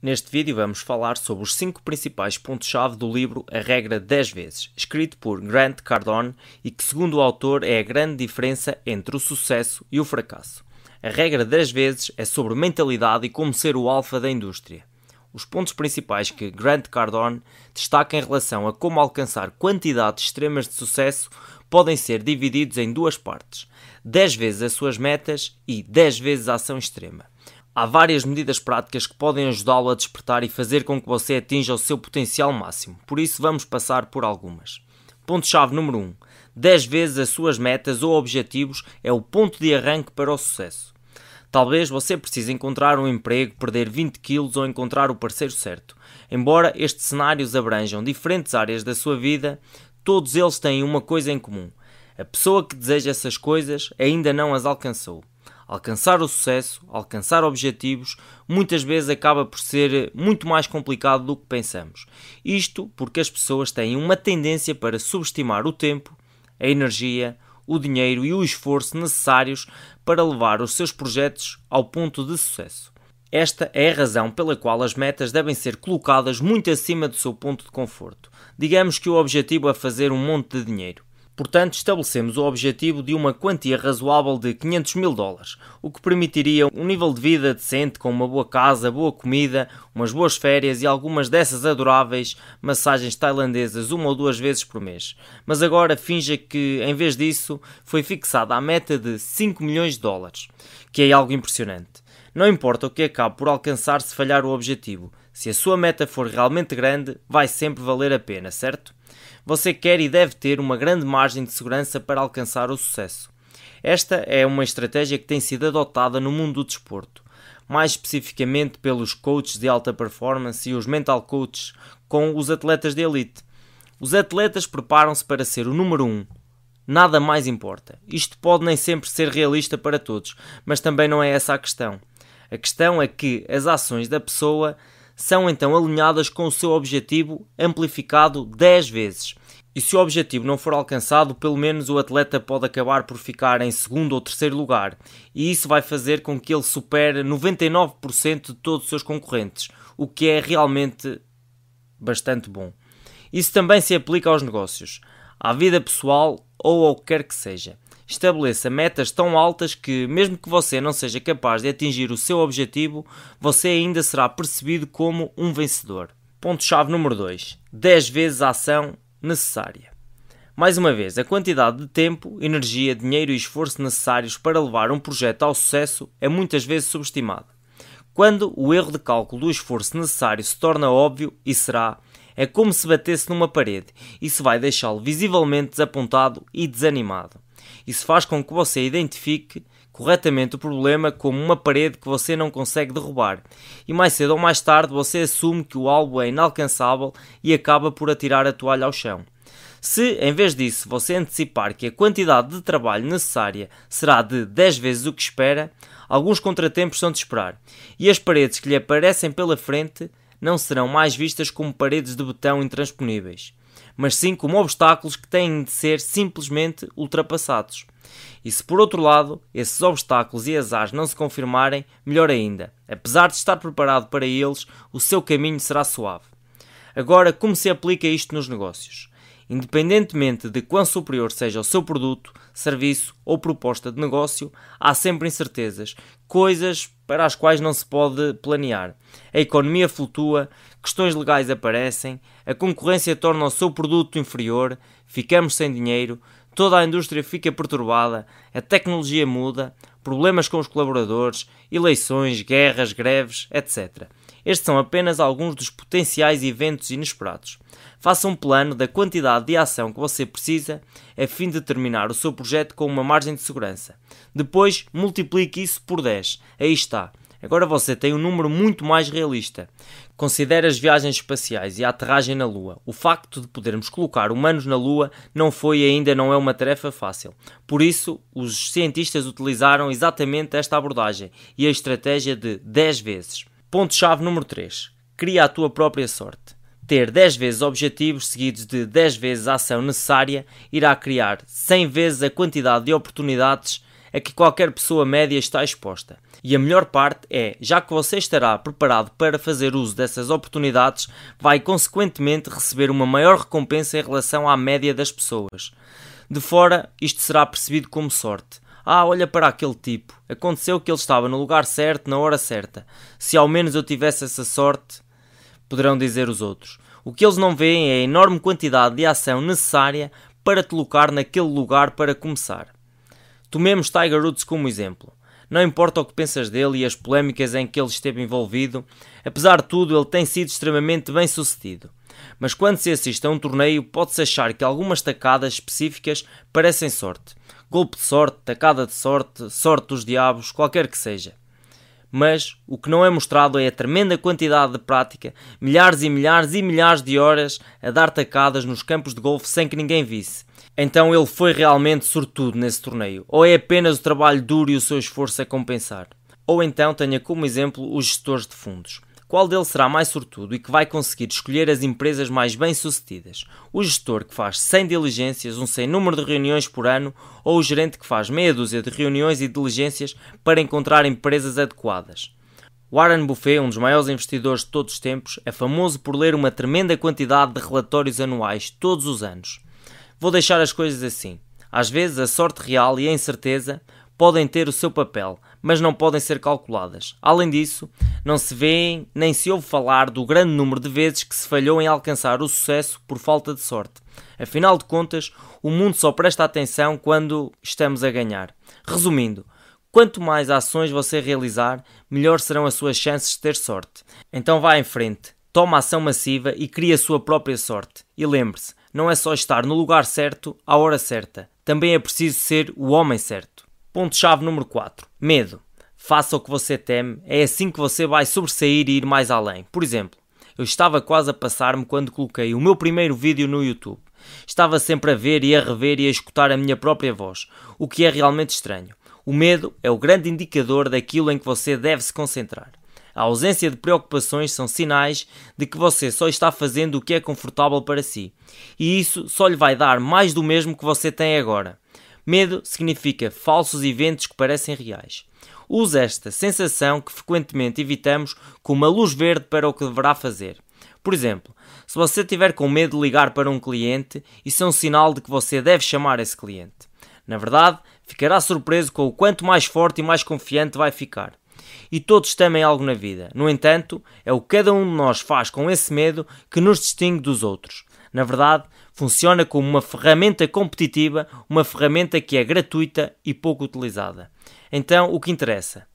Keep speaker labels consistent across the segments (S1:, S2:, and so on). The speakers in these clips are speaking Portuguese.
S1: Neste vídeo vamos falar sobre os 5 principais pontos-chave do livro A Regra 10 Vezes, escrito por Grant Cardone e que, segundo o autor, é a grande diferença entre o sucesso e o fracasso. A regra 10 vezes é sobre mentalidade e como ser o alfa da indústria. Os pontos principais que Grant Cardone destaca em relação a como alcançar quantidades extremas de sucesso podem ser divididos em duas partes: 10 vezes as suas metas e 10 vezes a ação extrema. Há várias medidas práticas que podem ajudá-lo a despertar e fazer com que você atinja o seu potencial máximo, por isso vamos passar por algumas. Ponto-chave número 1. 10 vezes as suas metas ou objetivos é o ponto de arranque para o sucesso. Talvez você precise encontrar um emprego, perder 20 quilos ou encontrar o parceiro certo. Embora estes cenários abranjam diferentes áreas da sua vida, todos eles têm uma coisa em comum. A pessoa que deseja essas coisas ainda não as alcançou. Alcançar o sucesso, alcançar objetivos, muitas vezes acaba por ser muito mais complicado do que pensamos. Isto porque as pessoas têm uma tendência para subestimar o tempo, a energia, o dinheiro e o esforço necessários para levar os seus projetos ao ponto de sucesso. Esta é a razão pela qual as metas devem ser colocadas muito acima do seu ponto de conforto. Digamos que o objetivo é fazer um monte de dinheiro. Portanto, estabelecemos o objetivo de uma quantia razoável de 500 mil dólares, o que permitiria um nível de vida decente com uma boa casa, boa comida, umas boas férias e algumas dessas adoráveis massagens tailandesas uma ou duas vezes por mês. Mas agora finja que, em vez disso, foi fixada a meta de 5 milhões de dólares, que é algo impressionante. Não importa o que acabe por alcançar se falhar o objetivo, se a sua meta for realmente grande, vai sempre valer a pena, certo? Você quer e deve ter uma grande margem de segurança para alcançar o sucesso. Esta é uma estratégia que tem sido adotada no mundo do desporto, mais especificamente pelos coaches de alta performance e os mental coaches com os atletas de elite. Os atletas preparam-se para ser o número 1. Um. Nada mais importa. Isto pode nem sempre ser realista para todos, mas também não é essa a questão. A questão é que as ações da pessoa são então alinhadas com o seu objetivo amplificado 10 vezes. E se o objetivo não for alcançado, pelo menos o atleta pode acabar por ficar em segundo ou terceiro lugar, e isso vai fazer com que ele supere 99% de todos os seus concorrentes, o que é realmente bastante bom. Isso também se aplica aos negócios, à vida pessoal ou ao que quer que seja. Estabeleça metas tão altas que, mesmo que você não seja capaz de atingir o seu objetivo, você ainda será percebido como um vencedor. Ponto-chave número 2: 10 vezes a ação necessária. Mais uma vez, a quantidade de tempo, energia, dinheiro e esforço necessários para levar um projeto ao sucesso é muitas vezes subestimada. Quando o erro de cálculo do esforço necessário se torna óbvio, e será, é como se batesse numa parede, se vai deixá-lo visivelmente desapontado e desanimado. Isso faz com que você identifique corretamente o problema como uma parede que você não consegue derrubar. E mais cedo ou mais tarde você assume que o alvo é inalcançável e acaba por atirar a toalha ao chão. Se, em vez disso, você antecipar que a quantidade de trabalho necessária será de 10 vezes o que espera, alguns contratempos são de esperar, e as paredes que lhe aparecem pela frente não serão mais vistas como paredes de betão intransponíveis mas sim como obstáculos que têm de ser simplesmente ultrapassados. E se por outro lado esses obstáculos e azares não se confirmarem, melhor ainda, apesar de estar preparado para eles, o seu caminho será suave. Agora, como se aplica isto nos negócios? Independentemente de quão superior seja o seu produto, serviço ou proposta de negócio, há sempre incertezas, coisas para as quais não se pode planear. A economia flutua, questões legais aparecem, a concorrência torna o seu produto inferior, ficamos sem dinheiro, toda a indústria fica perturbada, a tecnologia muda, problemas com os colaboradores, eleições, guerras, greves, etc. Estes são apenas alguns dos potenciais eventos inesperados. Faça um plano da quantidade de ação que você precisa a fim de terminar o seu projeto com uma margem de segurança. Depois, multiplique isso por 10. Aí está. Agora você tem um número muito mais realista. Considere as viagens espaciais e a aterragem na Lua. O facto de podermos colocar humanos na Lua não foi e ainda não é uma tarefa fácil. Por isso, os cientistas utilizaram exatamente esta abordagem e a estratégia de 10 vezes. Ponto-chave número 3. Cria a tua própria sorte. Ter 10 vezes objetivos seguidos de 10 vezes a ação necessária irá criar 100 vezes a quantidade de oportunidades a que qualquer pessoa média está exposta. E a melhor parte é, já que você estará preparado para fazer uso dessas oportunidades, vai consequentemente receber uma maior recompensa em relação à média das pessoas. De fora, isto será percebido como sorte. Ah, olha para aquele tipo. Aconteceu que ele estava no lugar certo, na hora certa. Se ao menos eu tivesse essa sorte, poderão dizer os outros. O que eles não veem é a enorme quantidade de ação necessária para te colocar naquele lugar para começar. Tomemos Tiger Woods como exemplo. Não importa o que pensas dele e as polémicas em que ele esteve envolvido, apesar de tudo, ele tem sido extremamente bem sucedido. Mas quando se assiste a um torneio, pode-se achar que algumas tacadas específicas parecem sorte. Golpe de sorte, tacada de sorte, sorte dos diabos, qualquer que seja. Mas o que não é mostrado é a tremenda quantidade de prática, milhares e milhares e milhares de horas a dar tacadas nos campos de golfe sem que ninguém visse, então ele foi realmente sortudo nesse torneio? Ou é apenas o trabalho duro e o seu esforço a compensar? Ou então tenha como exemplo os gestores de fundos. Qual deles será mais sortudo e que vai conseguir escolher as empresas mais bem-sucedidas? O gestor que faz 100 diligências, um sem número de reuniões por ano, ou o gerente que faz meia dúzia de reuniões e diligências para encontrar empresas adequadas? Warren Buffett, um dos maiores investidores de todos os tempos, é famoso por ler uma tremenda quantidade de relatórios anuais todos os anos. Vou deixar as coisas assim. Às vezes a sorte real e a incerteza podem ter o seu papel, mas não podem ser calculadas. Além disso, não se vêem nem se ouve falar do grande número de vezes que se falhou em alcançar o sucesso por falta de sorte. Afinal de contas, o mundo só presta atenção quando estamos a ganhar. Resumindo, quanto mais ações você realizar, melhor serão as suas chances de ter sorte. Então vá em frente, toma ação massiva e crie a sua própria sorte. E lembre-se, não é só estar no lugar certo, à hora certa. Também é preciso ser o homem certo. Ponto-chave número 4. Medo. Faça o que você teme, é assim que você vai sobressair e ir mais além. Por exemplo, eu estava quase a passar-me quando coloquei o meu primeiro vídeo no YouTube. Estava sempre a ver e a rever e a escutar a minha própria voz, o que é realmente estranho. O medo é o grande indicador daquilo em que você deve se concentrar. A ausência de preocupações são sinais de que você só está fazendo o que é confortável para si. E isso só lhe vai dar mais do mesmo que você tem agora. Medo significa falsos eventos que parecem reais. Use esta sensação que frequentemente evitamos como uma luz verde para o que deverá fazer. Por exemplo, se você tiver com medo de ligar para um cliente, isso é um sinal de que você deve chamar esse cliente. Na verdade, ficará surpreso com o quanto mais forte e mais confiante vai ficar e todos temem algo na vida. No entanto, é o que cada um de nós faz com esse medo que nos distingue dos outros. Na verdade, funciona como uma ferramenta competitiva, uma ferramenta que é gratuita e pouco utilizada. Então, o que interessa?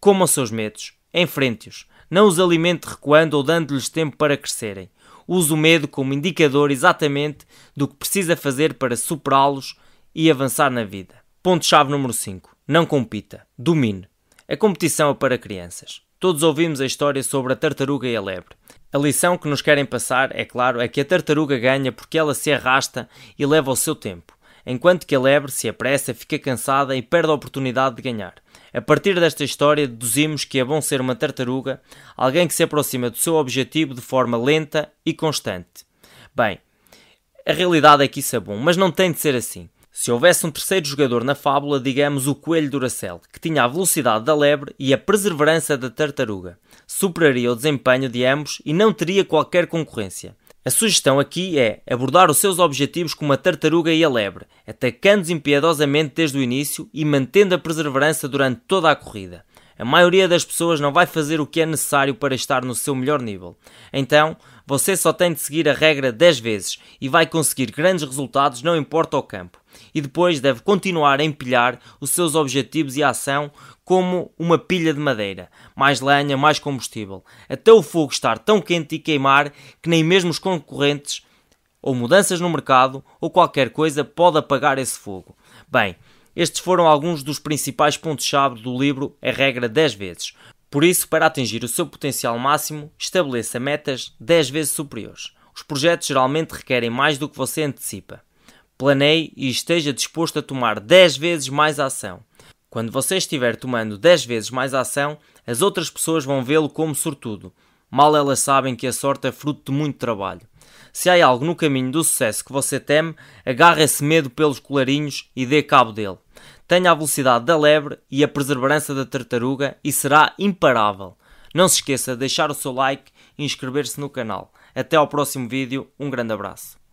S1: Comam seus medos, enfrente-os, não os alimente recuando ou dando-lhes tempo para crescerem. Use o medo como indicador exatamente do que precisa fazer para superá-los e avançar na vida. Ponto-chave número 5. Não compita. Domine. A competição é para crianças. Todos ouvimos a história sobre a tartaruga e a lebre. A lição que nos querem passar, é claro, é que a tartaruga ganha porque ela se arrasta e leva o seu tempo, enquanto que a lebre se apressa, fica cansada e perde a oportunidade de ganhar. A partir desta história, deduzimos que é bom ser uma tartaruga, alguém que se aproxima do seu objetivo de forma lenta e constante. Bem, a realidade é que isso é bom, mas não tem de ser assim. Se houvesse um terceiro jogador na fábula, digamos o coelho Duracell, que tinha a velocidade da lebre e a perseverança da tartaruga, superaria o desempenho de ambos e não teria qualquer concorrência. A sugestão aqui é abordar os seus objetivos como a tartaruga e a lebre, atacando-os impiedosamente desde o início e mantendo a perseverança durante toda a corrida. A maioria das pessoas não vai fazer o que é necessário para estar no seu melhor nível. Então, você só tem de seguir a regra 10 vezes e vai conseguir grandes resultados, não importa o campo. E depois deve continuar a empilhar os seus objetivos e ação como uma pilha de madeira. Mais lenha, mais combustível. Até o fogo estar tão quente e queimar que nem mesmo os concorrentes ou mudanças no mercado ou qualquer coisa pode apagar esse fogo. Bem, estes foram alguns dos principais pontos-chave do livro A Regra 10 vezes. Por isso, para atingir o seu potencial máximo, estabeleça metas 10 vezes superiores. Os projetos geralmente requerem mais do que você antecipa. Planeie e esteja disposto a tomar 10 vezes mais ação. Quando você estiver tomando 10 vezes mais ação, as outras pessoas vão vê-lo como sortudo. Mal elas sabem que a sorte é fruto de muito trabalho. Se há algo no caminho do sucesso que você teme, agarre esse medo pelos colarinhos e dê cabo dele. tenha a velocidade da lebre e a perseverança da tartaruga e será imparável. Não se esqueça de deixar o seu like e inscrever-se no canal. Até ao próximo vídeo, um grande abraço.